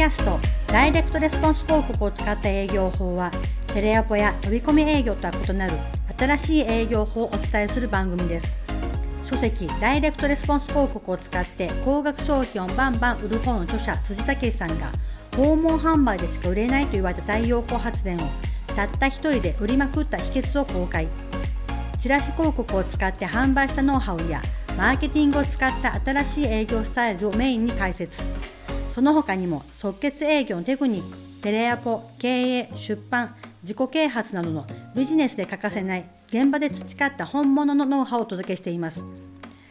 キャストダイレクトレスポンス広告を使った営業法はテレアポや飛び込み営業とは異なる新しい営業法をお伝えする番組です。書籍ダイレクトレスポンス広告を使って高額商品をバンバン売る本の著者辻武さんが訪問販売でしか売れないと言われた太陽光発電をたった一人で売りまくった秘訣を公開。チラシ広告を使って販売したノウハウやマーケティングを使った新しい営業スタイルをメインに解説。その他にも即決営業のテクニックテレアポ経営出版自己啓発などのビジネスで欠かせない現場で培った本物のノウハウをお届けしています。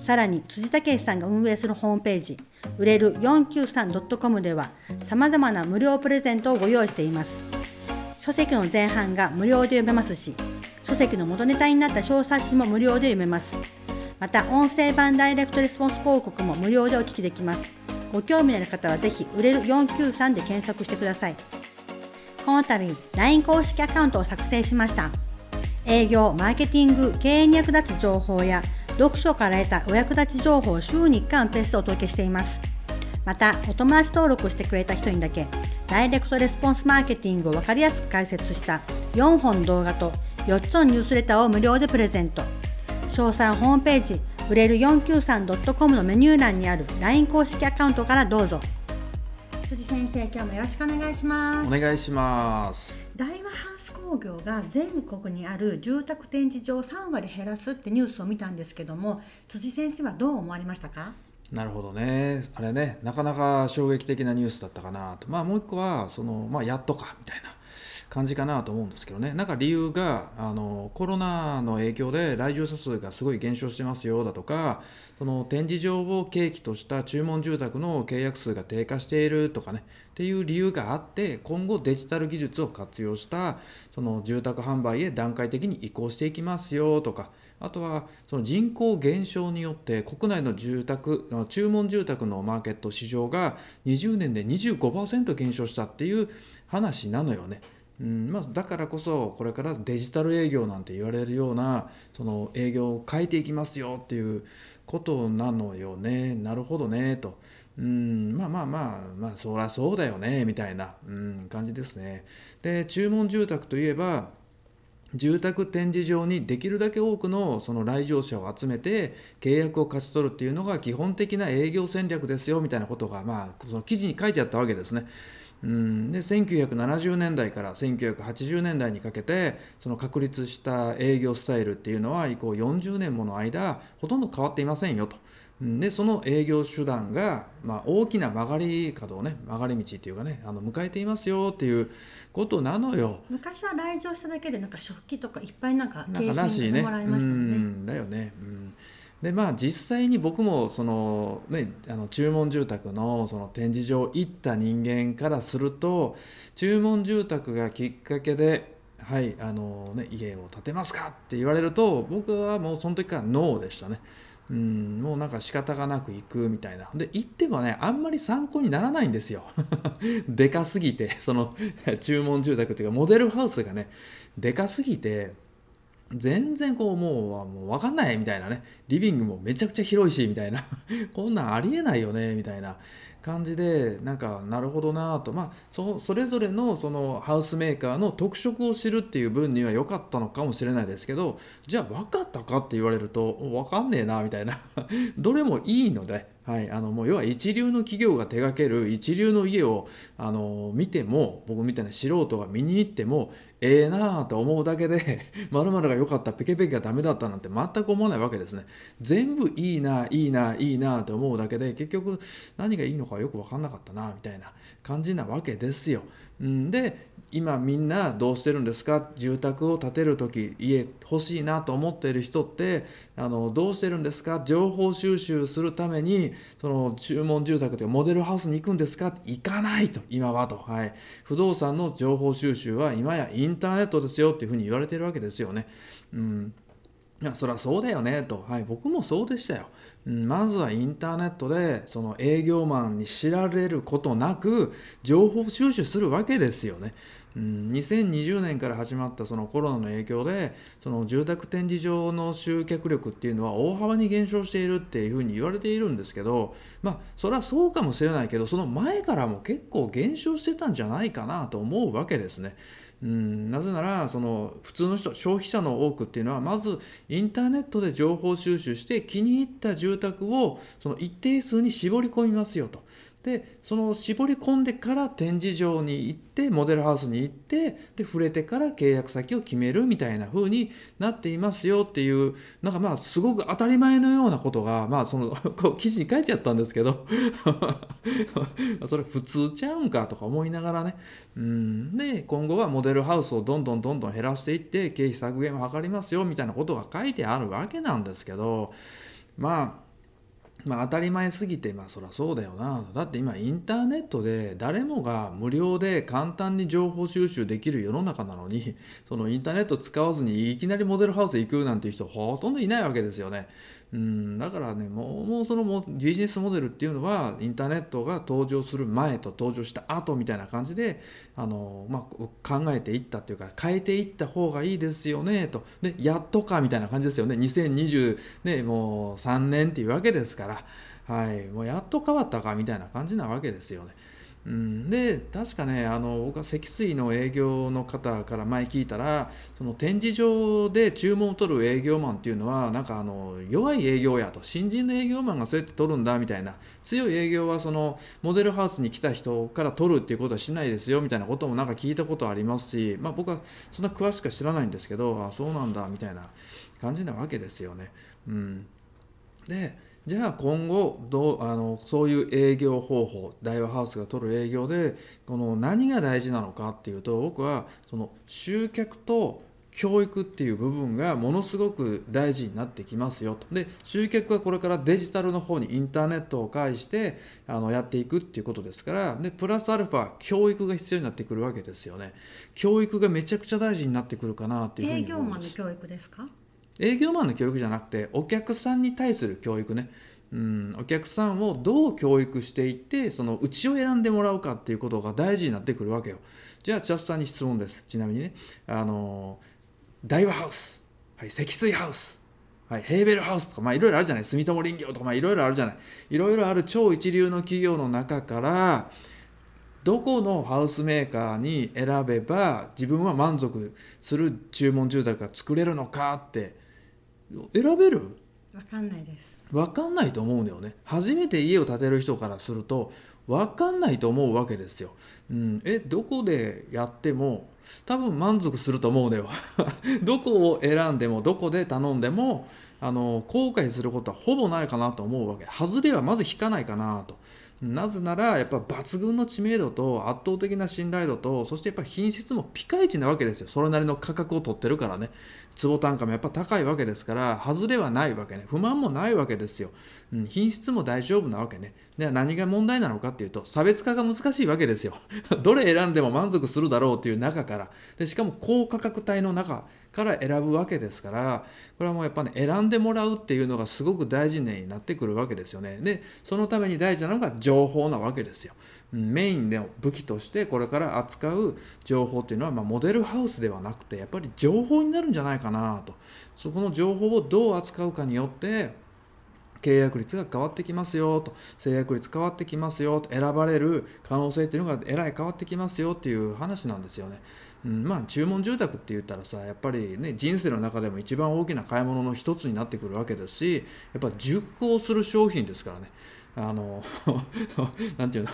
さらに辻武さんが運営するホームページ売れる 493.com ではさまざまな無料プレゼントをご用意しています。書籍の前半が無料で読めますし書籍の元ネタになった小冊子も無料で読めます。また音声版ダイレクトレスポンス広告も無料でお聞きできます。ご興味のある方はぜひ売れる493で検索してください。この度 LINE 公式アカウントを作成しました。営業マーケティング経営に役立つ情報や読書から得たお役立ち情報を週に1回のペースでお届けしています。またお友達登録してくれた人にだけダイレクトレスポンスマーケティングを分かりやすく解説した4本動画と4つのニュースレターを無料でプレゼント。詳細ホームページ売れる 493.com のメニュー欄にある LINE 公式アカウントからどうぞ。辻先生今日もよろしくお願いします。お願いします。大和ハウス工業が全国にある住宅展示場を3割減らすってニュースを見たんですけども辻先生はどう思われましたか？なるほどね。あれねなかなか衝撃的なニュースだったかなと。まあもう一個はその、まあ、やっとかみたいな感じかなと思うんですけどねなんか理由があのコロナの影響で来場者数がすごい減少してますよだとかその展示場を契機とした注文住宅の契約数が低下しているとかねっていう理由があって今後デジタル技術を活用したその住宅販売へ段階的に移行していきますよとかあとはその人口減少によって国内の住宅注文住宅のマーケット市場が20年で25%減少したっていう話なのよね。うんまあ、だからこそこれからデジタル営業なんて言われるようなその営業を変えていきますよっていうことなのよねなるほどねと。うんまあまあまあまあそりゃそうだよねみたいな、うん、感じですね。で注文住宅といえば住宅展示場にできるだけ多くのその来場者を集めて契約を勝ち取るっていうのが基本的な営業戦略ですよみたいなことがまあその記事に書いてあったわけですね。うん。で1970年代から1980年代にかけてその確立した営業スタイルっていうのは以降40年もの間ほとんど変わっていませんよと。でその営業手段が、まあ、大きな曲がり角をね曲がり道っていうかねあの迎えていますよっていうことなのよ。昔は来場しただけでなんか食器とかいっぱいなんか景品もらいましたよね。ねだよね、うんでまあ実際に僕もその、ね、あの注文住宅のその展示場行った人間からすると注文住宅がきっかけで「はいあのね、家を建てますか?」って言われると僕はもうその時からノーでしたね。うん、もうなんか仕方がなく行くみたいな。で、行ってもね、あんまり参考にならないんですよ。でかすぎて、その 注文住宅っていうか、モデルハウスがね、でかすぎて、全然こうもうもう分かんないみたいなね。リビングもめちゃくちゃ広いしみたいな。こんなんありえないよねみたいな。感じでなんかなるほどなと。まあそそれぞれのそのハウスメーカーの特色を知るっていう分には良かったのかもしれないですけどじゃあ分かったかって言われると分かんねえなみたいな。どれもいいので。はい、あのもう要は一流の企業が手掛ける一流の家をあの見ても僕みたいな素人が見に行ってもええー、なあと思うだけで まるが良かったペケペケがダメだったなんて全く思わないわけですね。全部いいないいないいなと思うだけで結局何がいいのかよくわかんなかったなみたいな感じなわけですよ、うん、で今みんなどうしてるんですか？住宅を建てる時家欲しいなと思っている人ってあのどうしてるんですか？情報収集するためにその注文住宅というモデルハウスに行くんですか？行かないと今はと、はい、不動産の情報収集は今やインターネットですよっていうふうに言われてるわけですよね。うん。いやそりゃそうだよねと、はい、僕もそうでしたよ。うん。まずはインターネットでその営業マンに知られることなく情報収集するわけですよね。うん、2020年から始まったそのコロナの影響でその住宅展示場の集客力っていうのは大幅に減少しているっていうふうに言われているんですけどまあそれはそうかもしれないけどその前からも結構減少してたんじゃないかなと思うわけですね。うん、なぜならその普通の人消費者の多くっていうのはまずインターネットで情報収集して気に入った住宅をその一定数に絞り込みますよと。でその絞り込んでから展示場に行ってモデルハウスに行ってで触れてから契約先を決めるみたいな風になっていますよっていうなんかまあすごく当たり前のようなことがまあその こう記事に書いてあったんですけど それ普通ちゃうんかとか思いながらね。うん。で今後はモデルハウスをどんどんどんどん減らしていって経費削減を図りますよみたいなことが書いてあるわけなんですけどまあまあ、当たり前すぎてまあそりゃそうだよなだって今インターネットで誰もが無料で簡単に情報収集できる世の中なのにそのインターネット使わずにいきなりモデルハウス行くなんていう人ほとんどいないわけですよね。うん、だからねもうもうそのビジネスモデルっていうのはインターネットが登場する前と登場した後みたいな感じであの、まあ、考えていったっていうか変えていった方がいいですよねと。でやっとかみたいな感じですよね。2020ねもう3年っていうわけですから、はい、もうやっと変わったかみたいな感じなわけですよね。うん、で確かねあの僕は積水の営業の方から前聞いたらその展示場で注文を取る営業マンっていうのはなんかあの弱い営業やと。新人の営業マンがそうやって取るんだみたいな。強い営業はそのモデルハウスに来た人から取るっていうことはしないですよみたいなこともなんか聞いたことありますし、まあ、僕はそんな詳しくは知らないんですけどあそうなんだみたいな感じなわけですよね。うん、でじゃあ今後どうあのそういう営業方法大和ハウスが取る営業でこの何が大事なのかっていうと僕はその集客と教育っていう部分がものすごく大事になってきますよと。で集客はこれからデジタルの方にインターネットを介してあのやっていくっていうことですからでプラスアルファ教育が必要になってくるわけですよね。教育がめちゃくちゃ大事になってくるかなっていうふうに営業マンの教育ですか？営業マンの教育じゃなくてお客さんに対する教育ね、うん、お客さんをどう教育していってそのうちを選んでもらうかっていうことが大事になってくるわけよ。じゃあチャスさんに質問です。ちなみにね。あの大和ハウス、はい、積水ハウス。はい、ヘーベルハウス。とか、まあ、いろいろあるじゃない。住友林業とか、まあ、いろいろあるじゃない。いろいろある超一流の企業の中からどこのハウスメーカーに選べば自分は満足する注文住宅が作れるのかって選べる？わかんないです。分かんないと思うんだよね。初めて家を建てる人からすると分かんないと思うわけですよ、うん、えどこでやっても多分満足すると思うんだよ。どこを選んでもどこで頼んでもあの後悔することはほぼないかなと思うわけ。外れはまず引かないかなと。なぜならやっぱ抜群の知名度と圧倒的な信頼度とそしてやっぱ品質もピカイチなわけですよ。それなりの価格を取ってるからね坪単価もやっぱ高いわけですから外れはないわけね。不満もないわけですよ、うん、品質も大丈夫なわけね。では何が問題なのかっていうと差別化が難しいわけですよ。どれ選んでも満足するだろうっていう中から。でしかも高価格帯の中から選ぶわけですからこれはもうやっぱね選んでもらうっていうのがすごく大事になってくるわけですよね。でそのために大事なのが情報なわけですよ。メインの武器としてこれから扱う情報っていうのは、まあ、モデルハウスではなくてやっぱり情報になるんじゃないかなと。そこの情報をどう扱うかによって契約率が変わってきますよと。制約率変わってきますよと。選ばれる可能性っていうのがえらい変わってきますよっていう話なんですよね。うん、まあ注文住宅って言ったらさやっぱりね人生の中でも一番大きな買い物の一つになってくるわけですしやっぱ熟考する商品ですからね。あの なんていうの？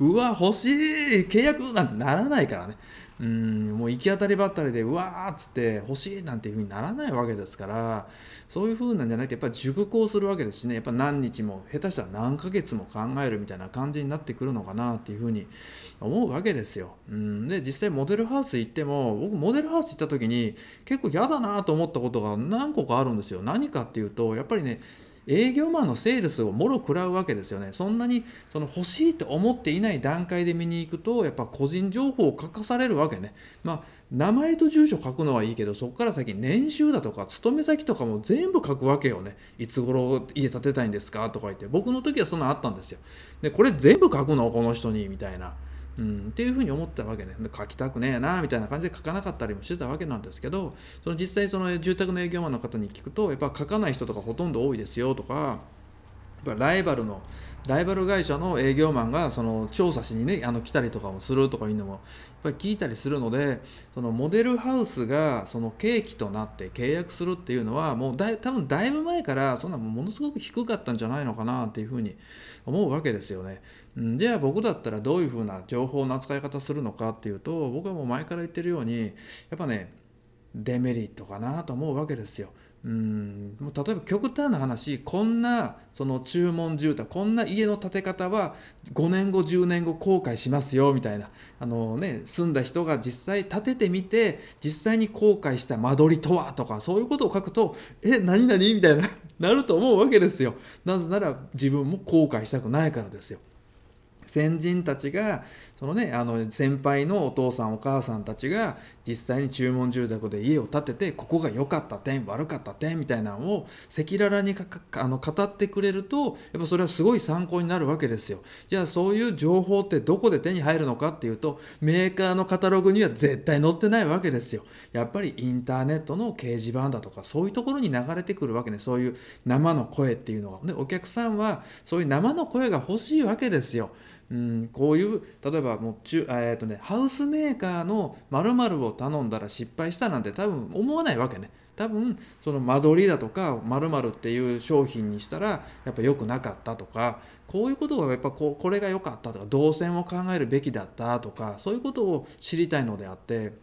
うわ欲しい契約なんてならないからねうんもう行き当たりばったりでうわーっつって欲しいなんていうふうにならないわけですからそういうふうなんじゃなくてやっぱり熟考するわけですしねやっぱ何日も下手したら何ヶ月も考えるみたいな感じになってくるのかなっていうふうに思うわけですよ。うんで実際モデルハウス行っても僕モデルハウス行った時に結構嫌だなと思ったことが何個かあるんですよ。何かっていうとやっぱりね営業マンのセールスをもろ食らうわけですよね。そんなにその欲しいと思っていない段階で見に行くと、やっぱ個人情報を書かされるわけね。まあ、名前と住所書くのはいいけど、そこから先年収だとか、勤め先とかも全部書くわけよね。いつ頃家建てたいんですかとか言って。僕の時はそんなのあったんですよ。で、これ全部書くの？この人に？みたいな。うん、っていうふうに思ったわけ、ね、書きたくねえなみたいな感じで書かなかったりもしてたわけなんですけどその実際その住宅の営業マンの方に聞くとやっぱ書かない人とかほとんど多いですよとかやっぱライバルのライバル会社の営業マンがその調査しにねあの来たりとかもするとかいうのもやっぱり聞いたりするのでそのモデルハウスがその契機となって契約するっていうのはもうだい多分だいぶ前からそんなものすごく低かったんじゃないのかなっていうふうに思うわけですよね。じゃあ僕だったらどういうふうな情報の扱い方するのかっていうと僕はもう前から言ってるようにやっぱねデメリットかなと思うわけですよ。うん例えば極端な話こんなその注文住宅こんな家の建て方は5年後10年後後悔しますよみたいな。あの、ね、住んだ人が実際建ててみて実際に後悔した間取りとはとかそういうことを書くとえ何何みたいななると思うわけですよ。なぜなら自分も後悔したくないからですよ。先人たちがそのねあの先輩のお父さんお母さんたちが実際に注文住宅で家を建ててここが良かった点悪かった点みたいなのを赤裸々にあの語ってくれるとやっぱそれはすごい参考になるわけですよ。じゃあそういう情報ってどこで手に入るのかっていうとメーカーのカタログには絶対載ってないわけですよ。やっぱりインターネットの掲示板だとかそういうところに流れてくるわけね。そういう生の声っていうのが。でお客さんはそういう生の声が欲しいわけですよ。うん、こういう例えばもう中、えーとね、ハウスメーカーの〇〇を頼んだら失敗したなんて多分思わないわけね。多分その間取りだとか〇〇っていう商品にしたらやっぱ良くなかったとかこういうことがやっぱここれが良かったとか動線を考えるべきだったとかそういうことを知りたいのであって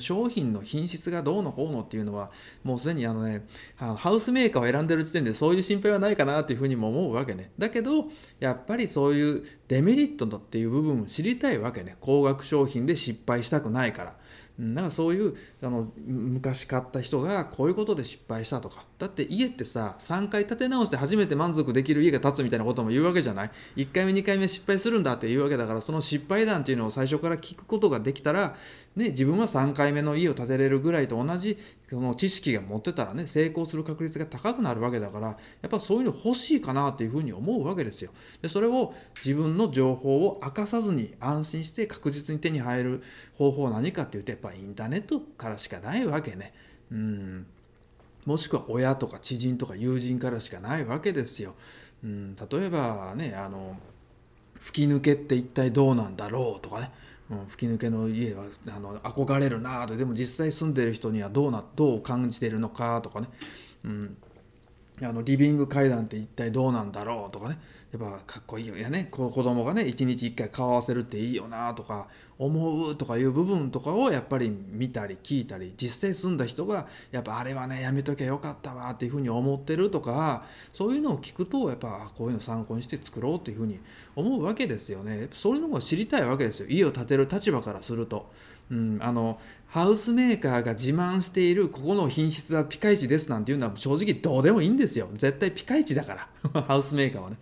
商品の品質がどうのこうのっていうのはもうすでにあのねあのハウスメーカーを選んでる時点でそういう心配はないかなっていうふうにも思うわけね。だけどやっぱりそういうデメリットっていう部分を知りたいわけね。高額商品で失敗したくないから。なんかそういうあの昔買った人がこういうことで失敗したとかだって家ってさ3回建て直して初めて満足できる家が建つみたいなことも言うわけじゃない？1回目2回目失敗するんだって言うわけだからその失敗談っていうのを最初から聞くことができたら、ね、自分は3回目の家を建てれるぐらいと同じその知識が持ってたらね成功する確率が高くなるわけだからやっぱそういうの欲しいかなっていうふうに思うわけですよ。でそれを自分の情報を明かさずに安心して確実に手に入る方法は何かっていうとやっぱインターネットからしかないわけね。うん。もしくは親とか知人とか友人からしかないわけですよ。うん、例えばねあの吹き抜けって一体どうなんだろうとかね、うん、吹き抜けの家はあの憧れるなと。でも実際住んでる人にはどうなどう感じてるのかとかね、うん、あのリビング階段って一体どうなんだろうとかね。やっぱかっこいいよね。子供がね一日一回顔合わせるっていいよなとか思うとかいう部分とかをやっぱり見たり聞いたり実際住んだ人がやっぱあれはねやめときゃよかったわっていうふうに思ってるとかそういうのを聞くとやっぱこういうの参考にして作ろうっていうふうに思うわけですよね。そういうのを知りたいわけですよ。家を建てる立場からすると。うん、あのハウスメーカーが自慢しているここの品質はピカイチですなんていうのは正直どうでもいいんですよ。絶対ピカイチだから。ハウスメーカーはね、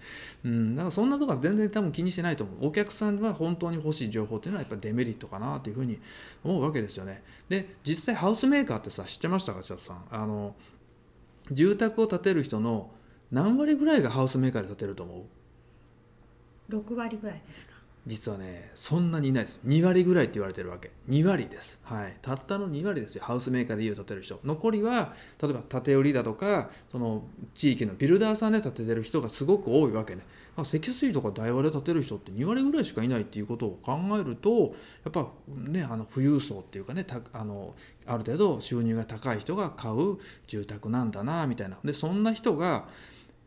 うん、だからそんなとこは全然多分気にしてないと思う。お客さんは本当に欲しい情報っていうのはやっぱデメリットかなというふうに思うわけですよね。で実際ハウスメーカーってさ知ってましたか千さん？あの住宅を建てる人の何割ぐらいがハウスメーカーで建てると思う？6割ぐらいですか。実はねそんなにいないです。2割ぐらいって言われてるわけ。2割です。はい。たったの2割ですよ。ハウスメーカーで家を建てる人。残りは例えば建て売りだとかその地域のビルダーさんで建ててる人がすごく多いわけね。積水とか台湾で建てる人って2割ぐらいしかいないっていうことを考えるとやっぱねあの富裕層っていうかねあのある程度収入が高い人が買う住宅なんだなみたいな。でそんな人が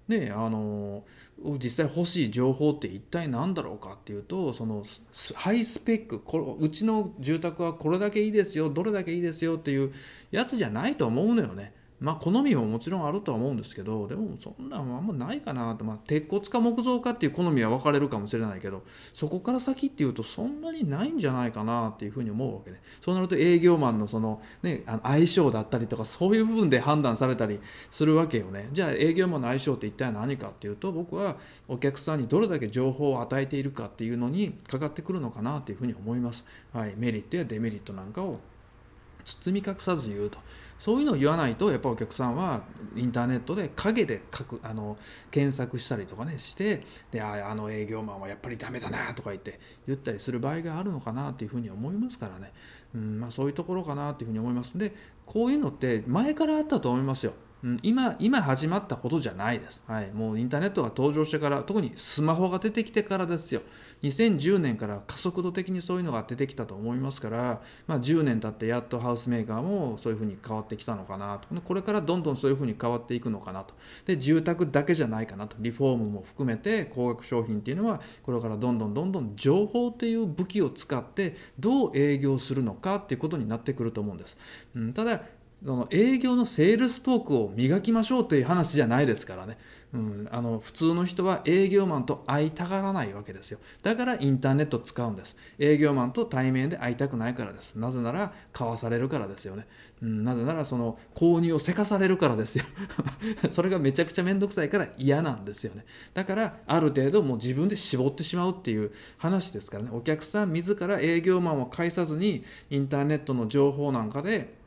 ねあの実際欲しい情報って一体何だろうかっていうとそのハイスペックこうちの住宅はこれだけいいですよどれだけいいですよっていうやつじゃないと思うのよね。まあ好みももちろんあるとは思うんですけどでもそんなんあんまないかなと、まあ、鉄骨か木造かっていう好みは分かれるかもしれないけどそこから先っていうとそんなにないんじゃないかなっていうふうに思うわけでそうなると営業マンのその、ね、あの相性だったりとかそういう部分で判断されたりするわけよね。じゃあ営業マンの相性って一体何かっていうと僕はお客さんにどれだけ情報を与えているかっていうのにかかってくるのかなっていうふうに思います、はい、メリットやデメリットなんかを包み隠さず言うと。そういうのを言わないとやっぱお客さんはインターネットで陰で書くあの検索したりとかねしてでああの営業マンはやっぱりダメだなとか言って言ったりする場合があるのかなっていうふうに思いますからね、うんまあ、そういうところかなというふうに思いますんでこういうのって前からあったと思いますよ。うん、今今始まったことじゃないです、はい、もうインターネットが登場してから特にスマホが出てきてからですよ。2010年から加速度的にそういうのが出てきたと思いますから、まあ、10年経ってやっとハウスメーカーもそういうふうに変わってきたのかなと。これからどんどんそういうふうに変わっていくのかなと。で住宅だけじゃないかなと。リフォームも含めて高額商品っていうのはこれからどんどんどんどん情報っていう武器を使ってどう営業するのかっていうことになってくると思うんです、うん、ただその営業のセールストークを磨きましょうという話じゃないですからね、うん、あの普通の人は営業マンと会いたがらないわけですよ。だからインターネット使うんです。営業マンと対面で会いたくないからです。なぜなら買わされるからですよね、うん、なぜならその購入をせかされるからですよ。それがめちゃくちゃ面倒くさいから嫌なんですよね。だからある程度もう自分で絞ってしまうっていう話ですからね。お客さん自ら営業マンを介さずにインターネットの情報なんかで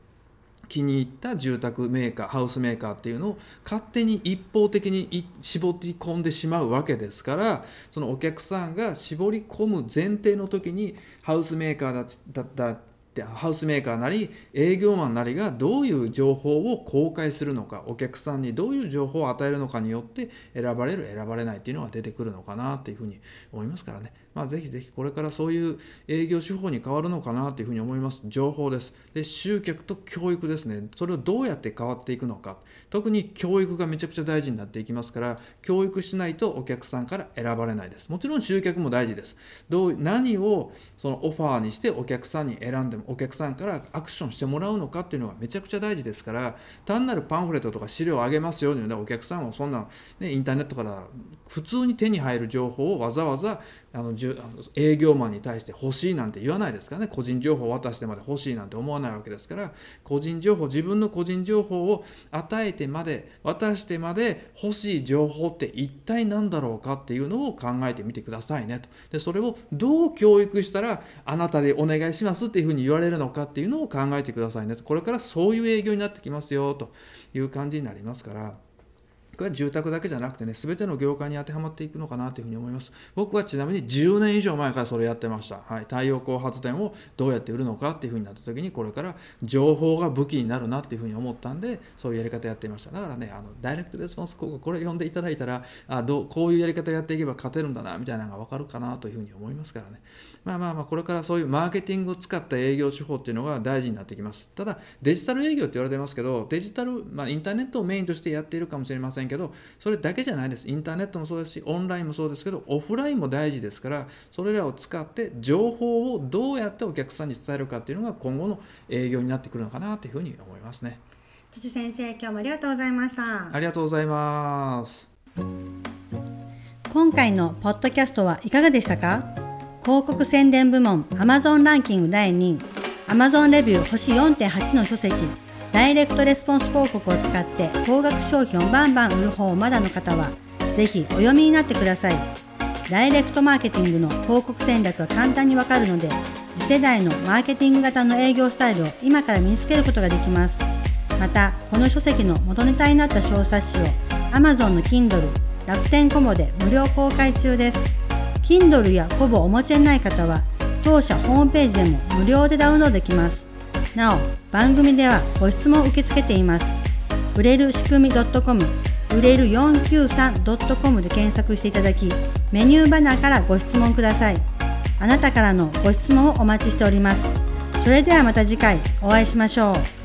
気に入った住宅メーカーハウスメーカーっていうのを勝手に一方的に絞り込んでしまうわけですからそのお客さんが絞り込む前提の時にハウスメーカーだだってハウスメーカーなり営業マンなりがどういう情報を公開するのかお客さんにどういう情報を与えるのかによって選ばれる選ばれないっていうのが出てくるのかなっていうふうに思いますからね。まあ、ぜひぜひこれからそういう営業手法に変わるのかなというふうに思います。情報です。で、集客と教育ですね。それをどうやって変わっていくのか。特に教育がめちゃくちゃ大事になっていきますから、教育しないとお客さんから選ばれないです。もちろん集客も大事です。どう何をそのオファーにしてお客さんに選んでも、お客さんからアクションしてもらうのかっていうのがめちゃくちゃ大事ですから、単なるパンフレットとか資料をあげますようにお客さんはそんな、ね、インターネットから普通に手に入る情報をわざわざあの営業マンに対して欲しいなんて言わないですからね。個人情報を渡してまで欲しいなんて思わないわけですから個人情報自分の個人情報を与えてまで渡してまで欲しい情報って一体何だろうかっていうのを考えてみてくださいねと。でそれをどう教育したらあなたでお願いしますっていうふうに言われるのかっていうのを考えてくださいねと。これからそういう営業になってきますよという感じになりますから。これは住宅だけじゃなくてね、全ての業界に当てはまっていくのかなというふうに思います。僕はちなみに10年以上前からそれやってました。はい、太陽光発電をどうやって売るのかっていうふうになった時に、これから情報が武器になるなっていうふうに思ったんで、そういうやり方やっていました。だからね、あのダイレクトレスポンス広告、これ読んでいただいたら、あどうこういうやり方やっていけば勝てるんだな、みたいなのが分かるかなというふうに思いますからね。まあまあまあ、これからそういうマーケティングを使った営業手法っていうのが大事になってきます。ただ、デジタル営業って言われてますけど、デジタル、まあ、インターネットをメインとしてやっているかもしれませんけど、それだけじゃないです。インターネットもそうですし、オンラインもそうですけど、オフラインも大事ですから、それらを使って情報をどうやってお客さんに伝えるかっていうのが今後の営業になってくるのかなというふうに思いますね。辻先生、今日もありがとうございました。ありがとうございます。今回のポッドキャストはいかがでしたか？広告宣伝部門 Amazon ランキング第2位 Amazon レビュー星4.8の書籍ダイレクトレスポンス広告を使って高額商品をバンバン売る方をまだの方はぜひお読みになってください。ダイレクトマーケティングの広告戦略が簡単にわかるので次世代のマーケティング型の営業スタイルを今から身につけることができます。またこの書籍の元ネタになった小冊子を Amazon の Kindle 楽天コモで無料公開中です。Kindle やほぼお持ちでない方は当社ホームページでも無料でダウンロードできます。なお番組ではご質問を受け付けています。売れる仕組み .com 売れる 493.com で検索していただきメニューバナーからご質問ください。あなたからのご質問をお待ちしております。それではまた次回お会いしましょう。